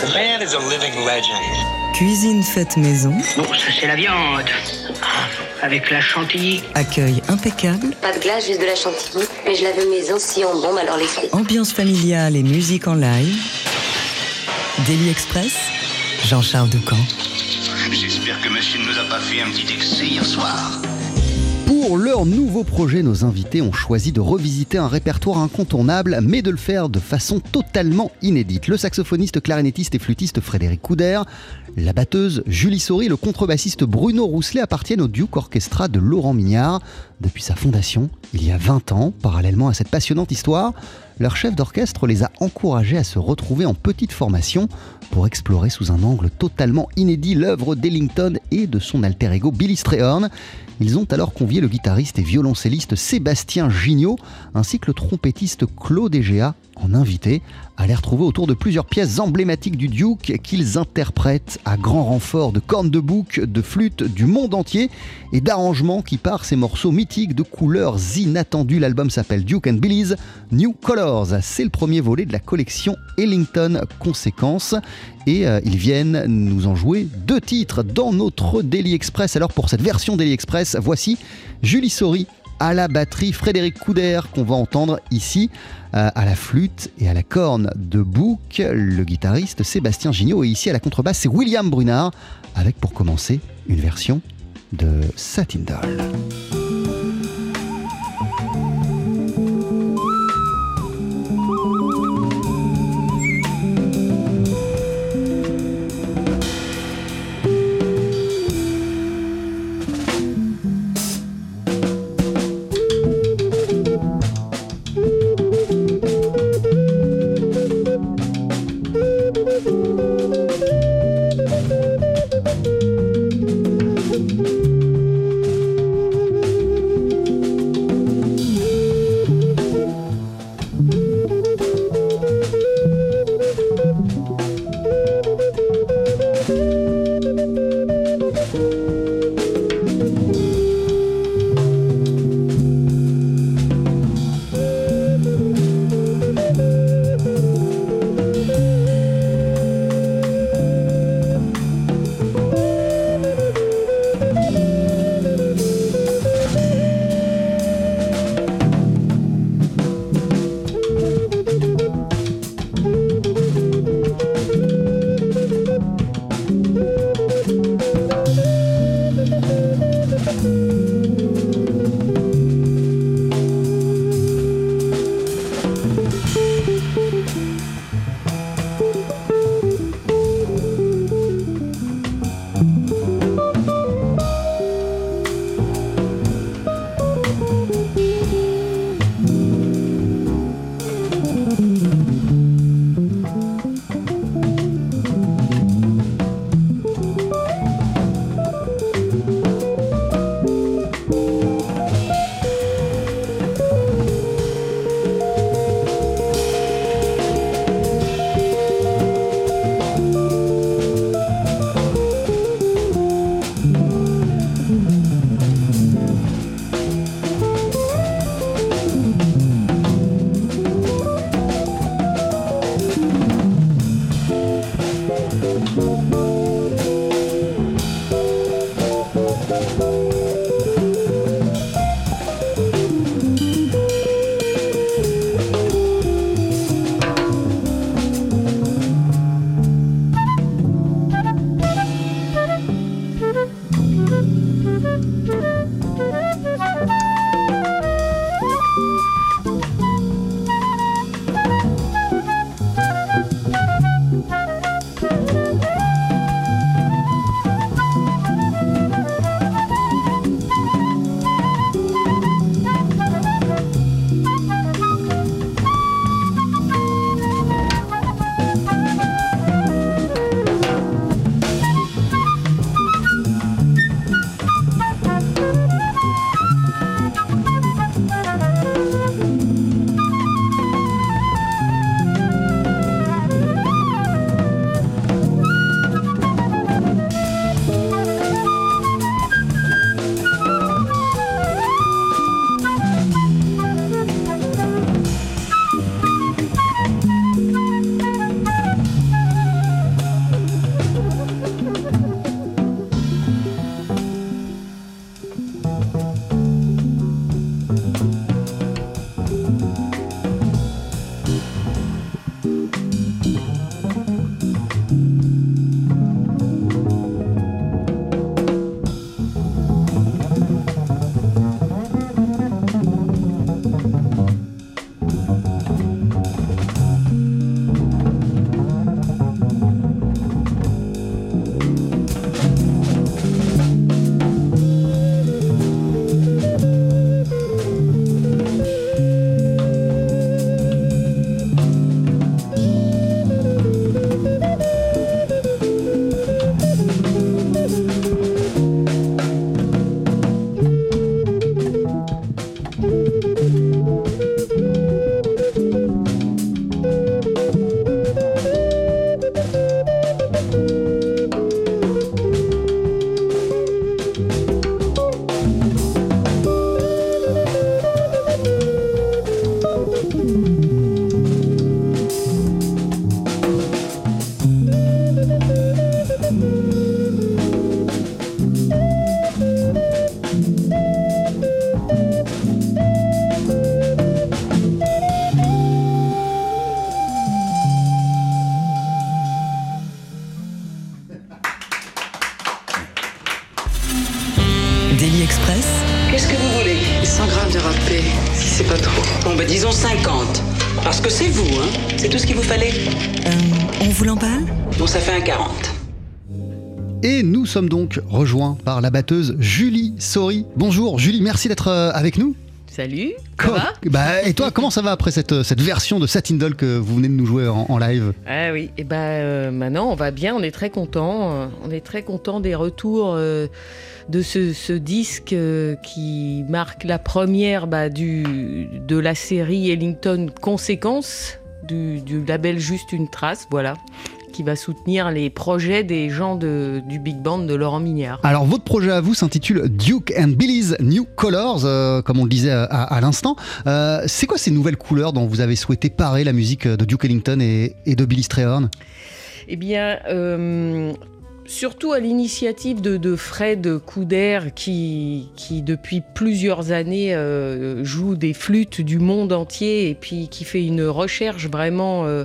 The man is a living legend. Cuisine faite maison. Bon, ça c'est la viande. Avec la chantilly. Accueil impeccable. Pas de glace, juste de la chantilly. Mais je la veux maison si on bombe, alors les frites. Ambiance familiale et musique en live. Daily Express. Jean-Charles Ducamp. J'espère que monsieur ne nous a pas fait un petit excès hier soir. Pour leur nouveau projet, nos invités ont choisi de revisiter un répertoire incontournable, mais de le faire de façon totalement inédite. Le saxophoniste, clarinettiste et flûtiste Frédéric Couder, la batteuse Julie et le contrebassiste Bruno Rousselet appartiennent au Duke Orchestra de Laurent Mignard. Depuis sa fondation, il y a 20 ans, parallèlement à cette passionnante histoire, leur chef d'orchestre les a encouragés à se retrouver en petite formation pour explorer sous un angle totalement inédit l'œuvre d'Ellington et de son alter ego Billy Strayhorn. Ils ont alors convié le guitariste et violoncelliste Sébastien Gignot ainsi que le trompettiste Claude Egea en invité à les retrouver autour de plusieurs pièces emblématiques du Duke qu'ils interprètent à grand renfort de cornes de bouc, de flûtes du monde entier et d'arrangements qui par ces morceaux mythiques de couleurs inattendues. L'album s'appelle Duke and Billy's New Colors. C'est le premier volet de la collection Ellington Conséquences et euh, ils viennent nous en jouer deux titres dans notre Daily Express. Alors pour cette version Daily Express, voici Julie Sori à la batterie, Frédéric Couder qu'on va entendre ici euh, à la flûte et à la corne de bouc, le guitariste Sébastien Gignot et ici à la contrebasse c'est William Brunard avec pour commencer une version de Satin Doll. si c'est pas trop Bon, bah disons 50. Parce que c'est vous, hein C'est tout ce qu'il vous fallait euh, On vous l'emballe Bon, ça fait un 40. Et nous sommes donc rejoints par la batteuse Julie Sori. Bonjour Julie, merci d'être euh, avec nous. Salut, ça bah, Et toi, comment ça va après cette, euh, version de Satindol que vous venez de nous jouer en, live? Ah oui, et bah, maintenant on va bien, on est très content, on est très content des retours de ce, ce disque euh, qui marque la première bah, du, de la série Ellington Conséquences du, du label Juste une trace, voilà, qui va soutenir les projets des gens de- du big band de Laurent Mignard. Alors, votre projet à vous s'intitule Duke and Billy's New Colors, euh, comme on le disait à, à l'instant. Euh, c'est quoi ces nouvelles couleurs dont vous avez souhaité parer la musique de Duke Ellington et, et de Billy Strayhorn? Eh bien, euh, surtout à l'initiative de, Fred Couder, qui, depuis plusieurs années euh, joue des flûtes du monde entier et puis qui fait une recherche vraiment euh,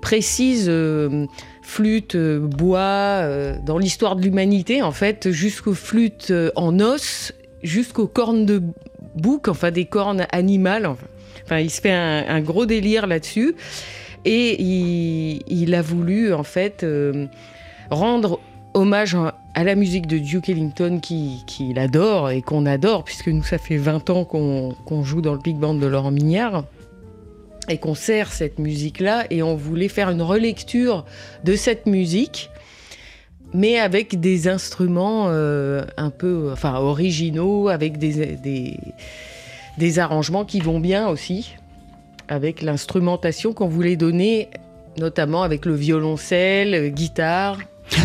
précise. euh, flûte, bois, dans l'histoire de l'humanité, en fait, jusqu'aux flûtes en os, jusqu'aux cornes de bouc, enfin des cornes animales. Enfin, il se fait un, gros délire là-dessus. Et il, a voulu, en fait, rendre hommage à la musique de Duke Ellington qui- qu'il adore et qu'on adore, puisque nous, ça fait 20 ans qu'on qu'on joue dans le big band de Laurent Mignard et qu'on sert cette musique-là. Et on voulait faire une relecture de cette musique, mais avec des instruments euh, un peu enfin, originaux, avec des, des, des arrangements qui vont bien aussi, avec l'instrumentation qu'on voulait donner, notamment avec le violoncelle, euh, guitare.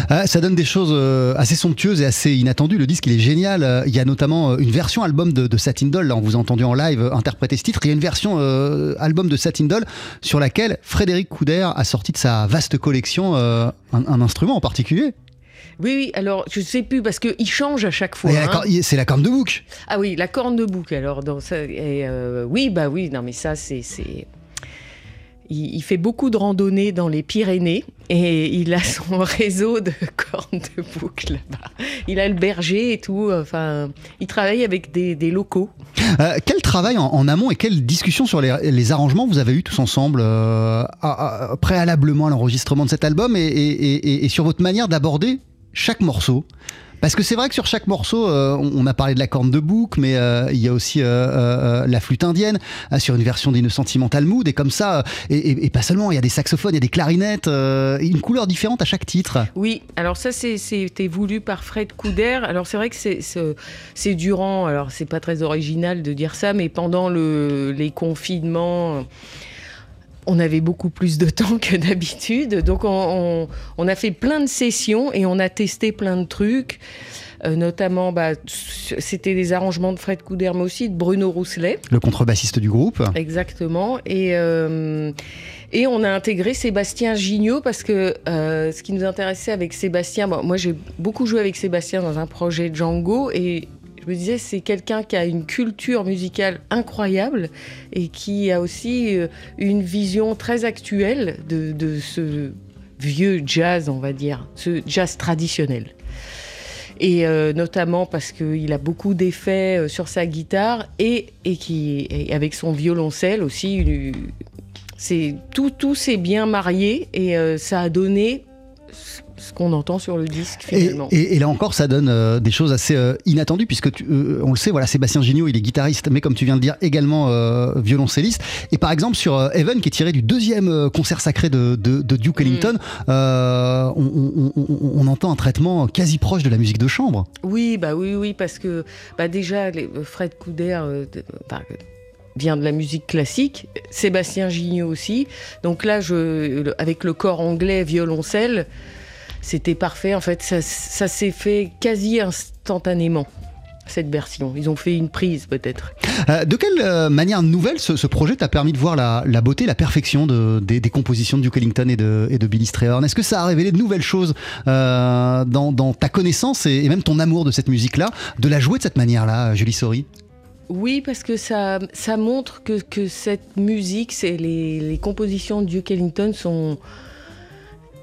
Ah, Ça donne des choses euh, assez somptueuses et assez inattendues. Le disque, il est génial. Euh, Il y a notamment euh, une version album de, de Satin Doll. Là, on vous a entendu en live interpréter ce titre. Il y a une version album de Satin Doll sur laquelle Frédéric Couder a sorti de sa vaste collection un, un instrument en particulier. Oui, oui, alors je sais plus parce qu'il change à chaque fois. Hein. C'est la corne de bouc. Ah oui, la corne de bouc. Alors, dans ça, et, euh, oui, bah oui, non, mais ça, c'est. Il, il fait beaucoup de randonnées dans les Pyrénées et il a son réseau de cornes de bouc là-bas. Il a le berger et tout. Enfin, il travaille avec des, des locaux. Euh, quel travail en, en amont et quelle discussion sur les, les arrangements vous avez eu tous ensemble euh, à- à- préalablement à l'enregistrement de cet album et, et- et- et sur votre manière d'aborder chaque morceau? Parce que c'est vrai que sur chaque morceau, euh, on a parlé de la corne de bouc, mais euh, il y a aussi euh, la flûte indienne sur une version d'Ine Sentimental Mood, et comme ça, et, pas seulement, il y a des saxophones, il y a des clarinettes, une couleur différente à chaque titre. Oui, alors ça c'était voulu par Fred Couder. Alors c'est vrai que c'est durant, alors c'est pas très original de dire ça, mais pendant le, les confinements, on avait beaucoup plus de temps que d'habitude. Donc on, on- on a fait plein de sessions et on a testé plein de trucs. Euh, notamment, bah, c'était des arrangements de Fred Couder, mais aussi de Bruno Rousselet. Le contrebassiste du groupe. Exactement. Et, euh, et on a intégré Sébastien Gignot parce que euh, ce qui nous intéressait avec Sébastien, bon, moi j'ai beaucoup joué avec Sébastien dans un projet Django et je me disais c'est quelqu'un qui a une culture musicale incroyable et qui a aussi euh, une vision très actuelle de, ce vieux jazz, on va dire, ce jazz traditionnel. Et euh, notamment parce qu'il a beaucoup d'effets euh, sur sa guitare et, qui, et avec son violoncelle aussi. c'est tout, tout s'est bien marié et ça a donné ce- qu'on entend sur le disque Et, finalement. et- et là encore, ça donne euh, des choses assez euh, inattendues, puisque tu- euh, on le sait, voilà, Sébastien Gignot, il est guitariste, mais comme tu viens de dire, également violoncelliste. Et par exemple, sur Heaven, qui est tiré du deuxième concert sacré de, de- de Duke Ellington, euh, on, on- on- on entend un traitement quasi proche de la musique de chambre. Oui, bah oui, oui, parce que bah déjà, les- Fred Couder de- bah, vient de la musique classique, Sébastien Gignot aussi. Donc là, avec le corps anglais violoncelle, c'était parfait. En fait, ça, s'est fait quasi instantanément, cette version. Ils ont fait une prise peut-être. Euh, de quelle euh, manière nouvelle ce, projet t'a permis de voir la, beauté, la perfection de- des, compositions de Duke Ellington et de, Billy Strayhorn? Est-ce que ça a révélé de nouvelles choses euh, dans, ta connaissance et, et même ton amour de cette musique-là, de la jouer de cette manière-là, Julie Sori Oui, parce que ça, ça montre que, que cette musique, c'est les, compositions de Duke Ellington sont.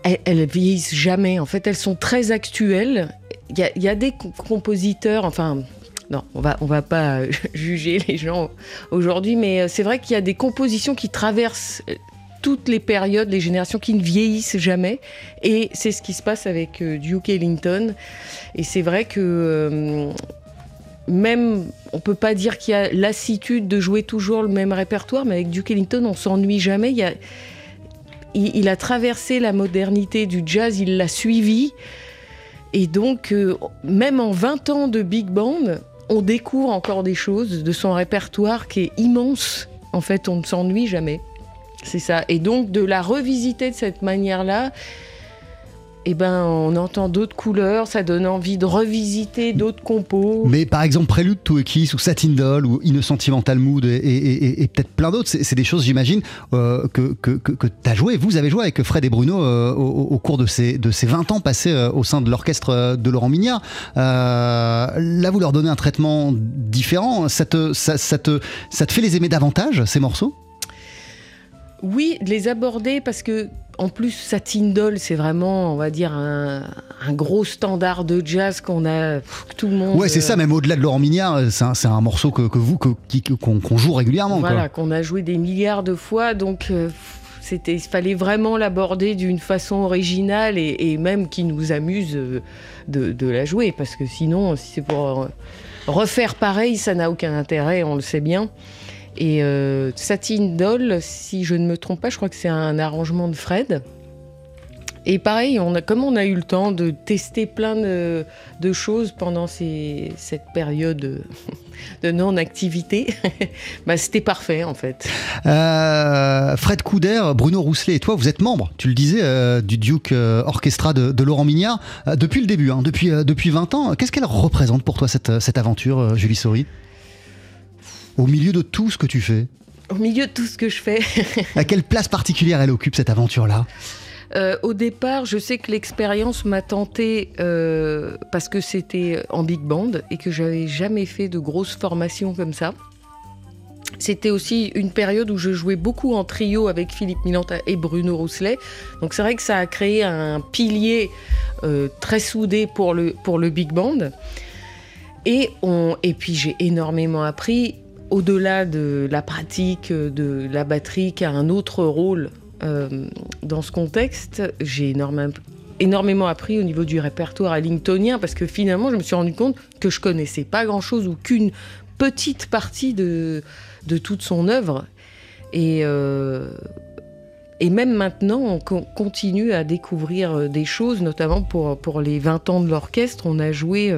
Elles, elles vieillissent jamais. En fait, elles sont très actuelles. Il y a, des co- compositeurs, enfin, non, on va, on va pas juger les gens aujourd'hui, mais c'est vrai qu'il y a des compositions qui traversent toutes les périodes, les générations qui ne vieillissent jamais. Et c'est ce qui se passe avec Duke Ellington. Et c'est vrai que même, on peut pas dire qu'il y a lassitude de jouer toujours le même répertoire, mais avec Duke Ellington, on s'ennuie jamais. Il, a, traversé la modernité du jazz, il l'a suivi. Et donc, euh, même en 20 ans de big band, on découvre encore des choses de son répertoire qui est immense. En fait, on ne s'ennuie jamais. C'est ça. Et donc, de la revisiter de cette manière-là, eh ben, on entend d'autres couleurs, ça donne envie de revisiter d'autres compos. Mais par exemple, Prélude to Kiss ou Satin Doll ou In a Sentimental Mood et, peut-être plein d'autres, c'est des choses, j'imagine, euh, que, que, que, tu as joué, vous avez joué avec Fred et Bruno euh, au, cours de ces, de ces 20 ans passés euh, au sein de l'orchestre de Laurent Mignard. là, vous leur donnez un traitement différent. Ça te, ça te, ça te fait les aimer davantage, ces morceaux? Oui, de les aborder parce que en plus, Satin Doll, c'est vraiment, on va dire, un, gros standard de jazz qu'on a, tout le monde. Ouais, c'est ça, même au-delà de Laurent Mignard, c'est un, morceau que, vous, qu'on joue régulièrement. Voilà, qu'on a joué des milliards de fois, donc. Euh, c'était, il fallait vraiment l'aborder d'une façon originale et, même qui nous amuse euh, de, la jouer, parce que sinon, si c'est pour euh, refaire pareil, ça n'a aucun intérêt, on le sait bien. Et euh, Satin Doll, si je ne me trompe pas, je crois que c'est un arrangement de Fred. Et pareil, on a, comme on a eu le temps de tester plein de, choses pendant cette période de non-activité, bah, c'était parfait en fait. Euh, Fred Couder, Bruno Rousselet et toi, vous êtes membre, tu le disais, euh, du Duke Orchestra de, Laurent Mignard depuis le début, hein, depuis, depuis 20 ans. Qu'est-ce qu'elle représente pour toi cette, cette aventure, Julie Sori au milieu de tout ce que tu fais Au milieu de tout ce que je fais. à quelle place particulière elle occupe cette aventure-là euh, au départ, je sais que l'expérience m'a tenté euh, parce que c'était en big band et que j'avais jamais fait de grosses formations comme ça. C'était aussi une période où je jouais beaucoup en trio avec Philippe Milanta et Bruno Rousselet. Donc c'est vrai que ça a créé un pilier euh, très soudé pour le, pour le big band. Et, on, et puis j'ai énormément appris au-delà de la pratique de la batterie qui a un autre rôle euh, dans ce contexte, j'ai énormément, appris au niveau du répertoire ellingtonien parce que finalement, je me suis rendu compte que je connaissais pas grand-chose ou qu'une petite partie de, toute son œuvre. Et, euh, même maintenant, on continue à découvrir euh, des choses, notamment pour, pour les 20 ans de l'orchestre. On a joué,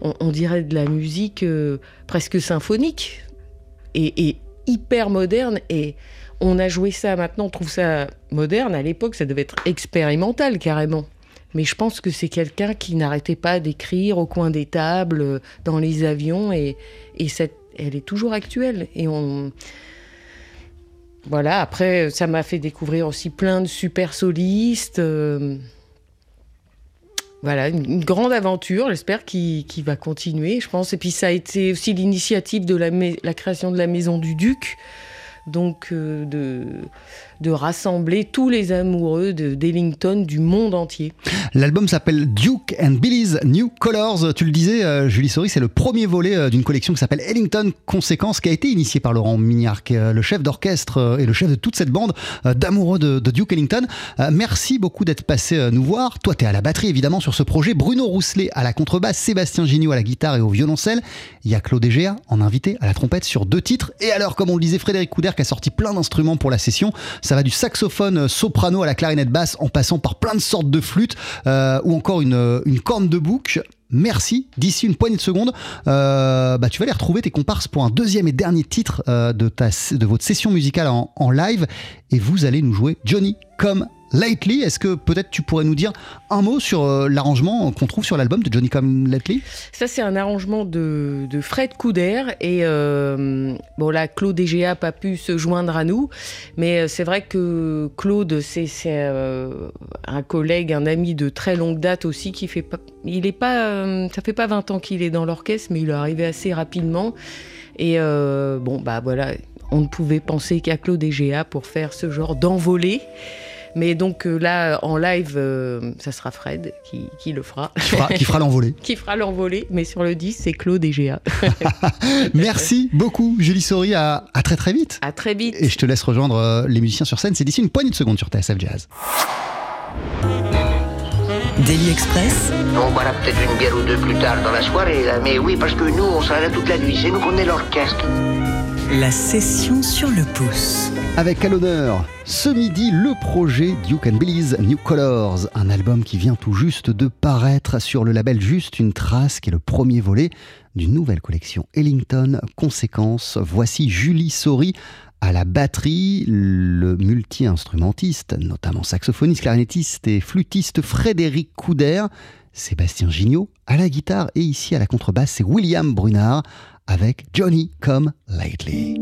on, dirait, de la musique presque symphonique et, hyper moderne. Et on a joué ça maintenant, on trouve ça moderne. À l'époque, ça devait être expérimental carrément. Mais je pense que c'est quelqu'un qui n'arrêtait pas d'écrire au coin des tables, dans les avions, et, et elle est toujours actuelle. Et on. Voilà, après, ça m'a fait découvrir aussi plein de super solistes. Euh, voilà, une, grande aventure, j'espère, qui, va continuer, je pense. Et puis ça a été aussi l'initiative de la, création de la Maison du Duc, donc euh, de, de rassembler tous les amoureux d'Ellington du monde entier. L'album s'appelle Duke and Billy's New Colors. Tu le disais, euh, Julie Sori, c'est le premier volet euh, d'une collection qui s'appelle Ellington Conséquences, qui a été initiée par Laurent Mignard, qui est le chef d'orchestre et le chef de toute cette bande d'amoureux de, Duke Ellington. Merci beaucoup d'être passé nous voir. Toi, tu es à la batterie, évidemment, sur ce projet. Bruno Rousselet à la contrebasse, Sébastien Gignot à la guitare et au violoncelle. Il y a Claude Egea en invité à la trompette sur deux titres. Et alors, comme on le disait, Frédéric Couder qui a sorti plein d'instruments pour la session. Ça va du saxophone soprano à la clarinette basse en passant par plein de sortes de flûtes euh, ou encore une, une corne de bouc merci. D'ici une poignée de secondes, euh, bah, tu vas aller retrouver tes comparses pour un deuxième et dernier titre euh, de, votre session musicale en, live. Et vous allez nous jouer Johnny comme Lately. Est-ce que peut-être tu pourrais nous dire un mot sur euh, l'arrangement qu'on trouve sur l'album de Johnny Come Lately Ça, c'est un arrangement de, Fred Couder. Et euh, bon, là, Claude Egea n'a pas pu se joindre à nous. Mais euh, c'est vrai que Claude, c'est un collègue, un ami de très longue date aussi, qui fait pas. Il est pas. ça fait pas 20 ans qu'il est dans l'orchestre, mais il est arrivé assez rapidement. Et bon, bah voilà, on ne pouvait penser qu'à Claude Egea pour faire ce genre d'envolée. Mais donc euh, là, en live, euh, ça sera Fred qui, qui le fera. Qui fera, l'envolée. qui fera l'envolée. Mais sur le 10, c'est Claude et Géa. Merci beaucoup, Julie Sori. À, à très très vite. À très vite. Et je te laisse rejoindre euh, les musiciens sur scène. C'est d'ici une poignée de secondes sur TSF Jazz. Daily Express, On boira peut-être une bière ou deux plus tard dans la soirée, là. Mais oui, parce que nous, on sera là toute la nuit. C'est nous qu'on est l'orchestre. La session sur le pouce. Avec à l'honneur, ce midi, le projet Duke and Billy's New Colors, un album qui vient tout juste de paraître sur le label Juste une trace, qui est le premier volet d'une nouvelle collection Ellington Conséquence. Voici Julie Sori à la batterie, le multi-instrumentiste, notamment saxophoniste, clarinettiste et flûtiste Frédéric Couder, Sébastien Gignot à la guitare et ici à la contrebasse, c'est William Brunard avec Johnny Come Lately.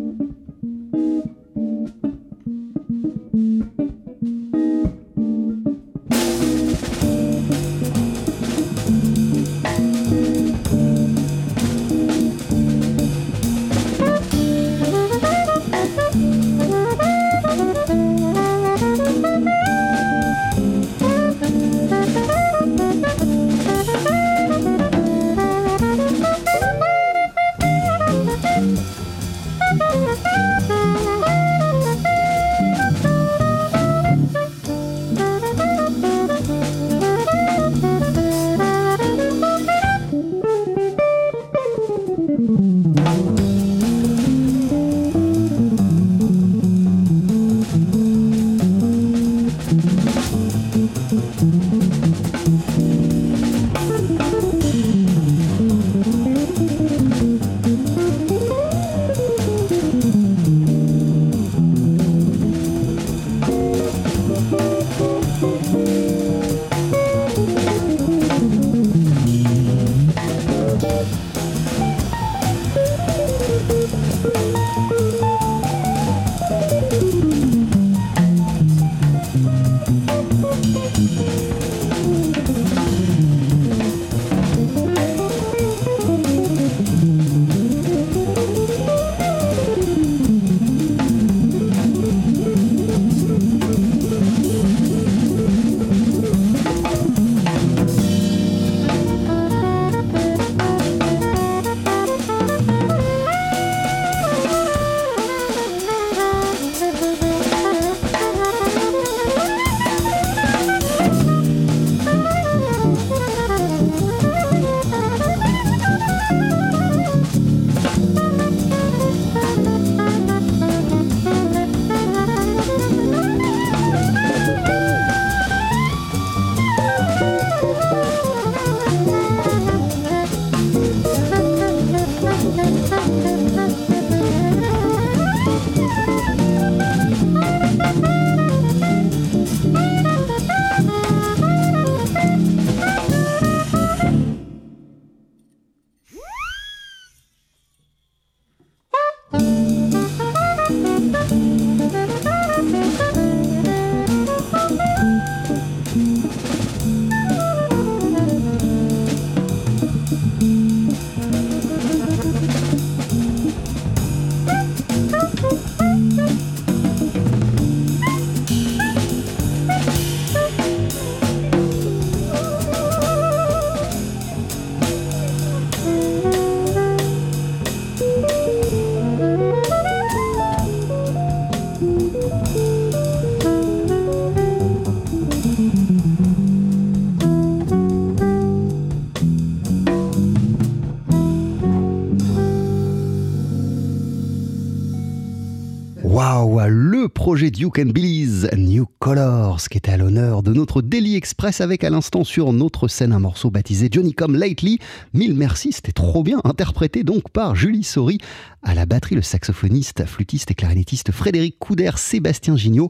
Projet Duke and Billy's New Colors qui était à l'honneur de notre Daily Express avec à l'instant sur notre scène un morceau baptisé Johnny Come Lately. Mille merci, c'était trop bien interprété donc par Julie Sori à la batterie, le saxophoniste, flûtiste et clarinettiste Frédéric Couder, Sébastien Gignot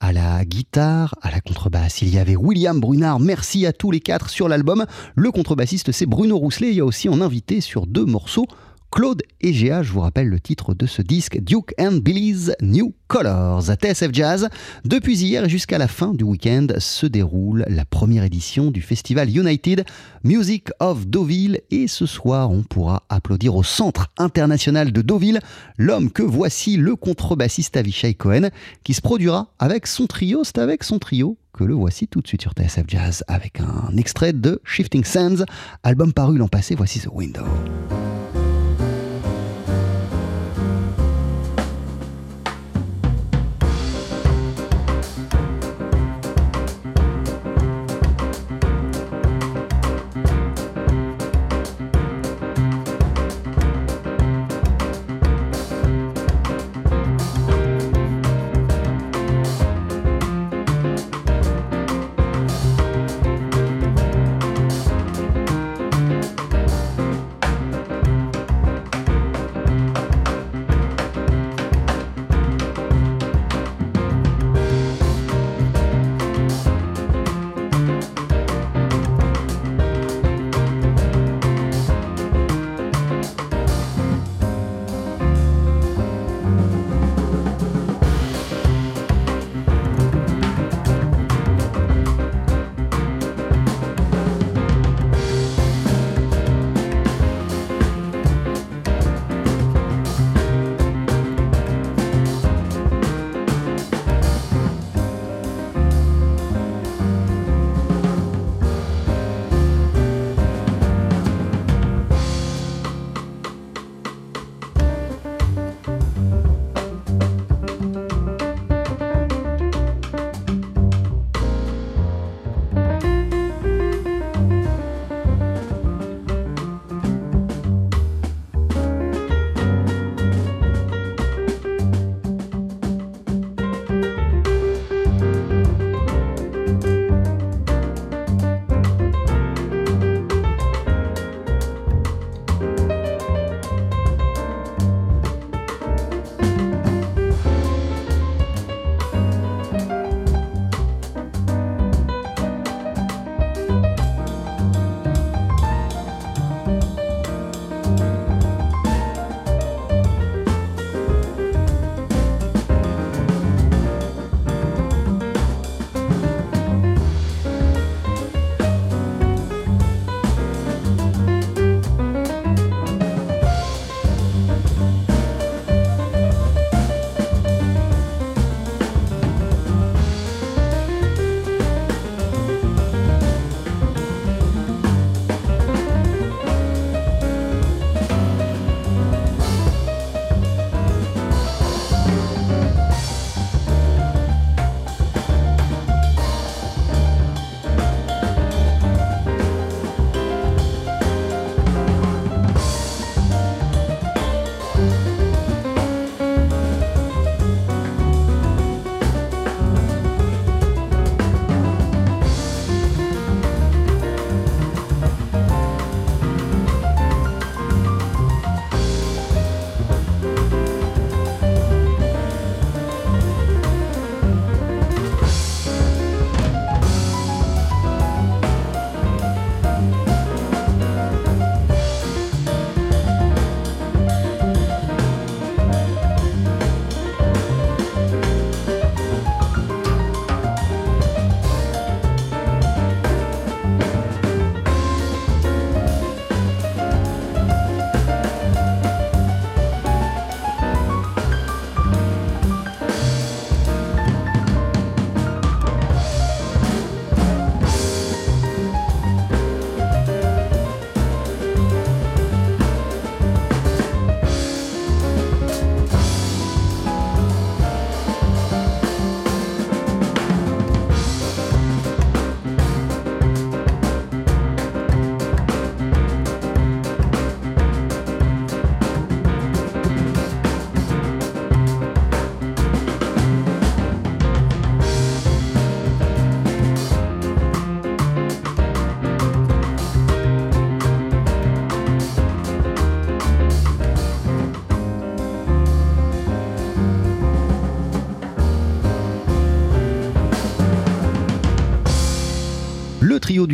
à la guitare, à la contrebasse. Il y avait William Brunard, merci à tous les quatre sur l'album. Le contrebassiste c'est Bruno Rousselet, il y a aussi en invité sur deux morceaux Claude Egea. Je vous rappelle le titre de ce disque, Duke and Billy's New Colors. À TSF Jazz, depuis hier jusqu'à la fin du week-end se déroule la première édition du festival United Music of Deauville. Et ce soir, on pourra applaudir au Centre international de Deauville l'homme que voici, le contrebassiste Avishai Cohen, qui se produira avec son trio. C'est avec son trio que le voici tout de suite sur TSF Jazz avec un extrait de Shifting Sands, album paru l'an passé. Voici The Window.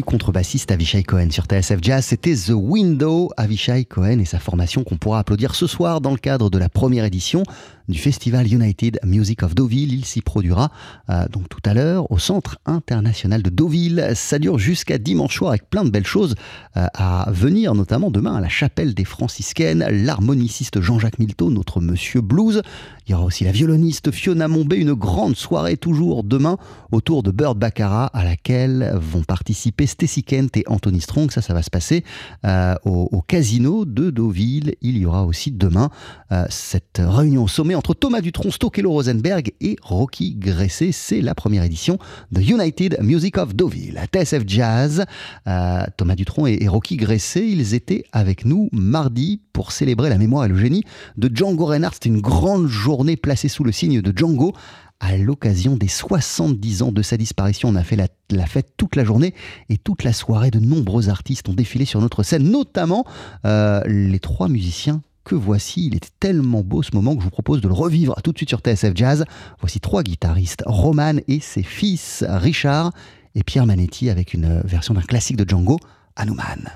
Contrebassiste Avishai Cohen sur TSF Jazz, c'était The Window, Avishai Cohen et sa formation qu'on pourra applaudir ce soir dans le cadre de la première édition du festival United Music of Deauville. Il s'y produira euh, donc tout à l'heure au Centre international de Deauville. Ça dure jusqu'à dimanche soir avec plein de belles choses euh, à venir, notamment demain à la chapelle des franciscaines, l'harmoniciste Jean-Jacques Milteau, notre monsieur blues. Il y aura aussi la violoniste Fiona Mombé, une grande soirée toujours demain autour de Bird Baccarat à laquelle vont participer Stacy Kent et Anthony Strong. Ça, ça va se passer euh, au, casino de Deauville. Il y aura aussi demain cette réunion au entre Thomas Dutronc, Stokelo Rosenberg et Rocky Gressé. C'est la première édition de United Music of Deauville. TSF Jazz, euh, Thomas Dutronc et, Rocky Gressé, ils étaient avec nous mardi pour célébrer la mémoire et le génie de Django Reinhardt. C'était une grande journée placée sous le signe de Django à l'occasion des 70 ans de sa disparition. On a fait la, la, fête toute la journée et toute la soirée. De nombreux artistes ont défilé sur notre scène, notamment euh, les trois musiciens que voici? Il était tellement beau ce moment que je vous propose de le revivre tout de suite sur TSF Jazz. Voici trois guitaristes, Roman et ses fils, Richard et Pierre Manetti, avec une version d'un classique de Django, Hanuman.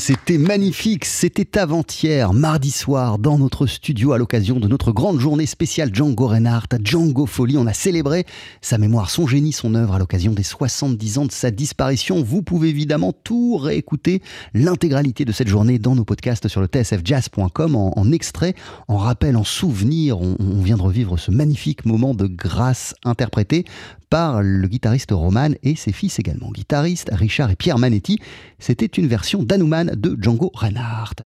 C'était magnifique. C'était avant-hier, mardi soir, dans notre studio à l'occasion de notre grande journée spéciale Django Reinhardt, Django Folie. On a célébré sa mémoire, son génie, son œuvre à l'occasion des 70 ans de sa disparition. Vous pouvez évidemment tout réécouter, l'intégralité de cette journée dans nos podcasts sur le tsfjazz.com en, extrait, en rappel, en souvenir. On, on vient de revivre ce magnifique moment de grâce interprété par le guitariste Roman et ses fils également guitaristes, Richard et Pierre Manetti. C'était une version d'Anuman de Django Reinhardt.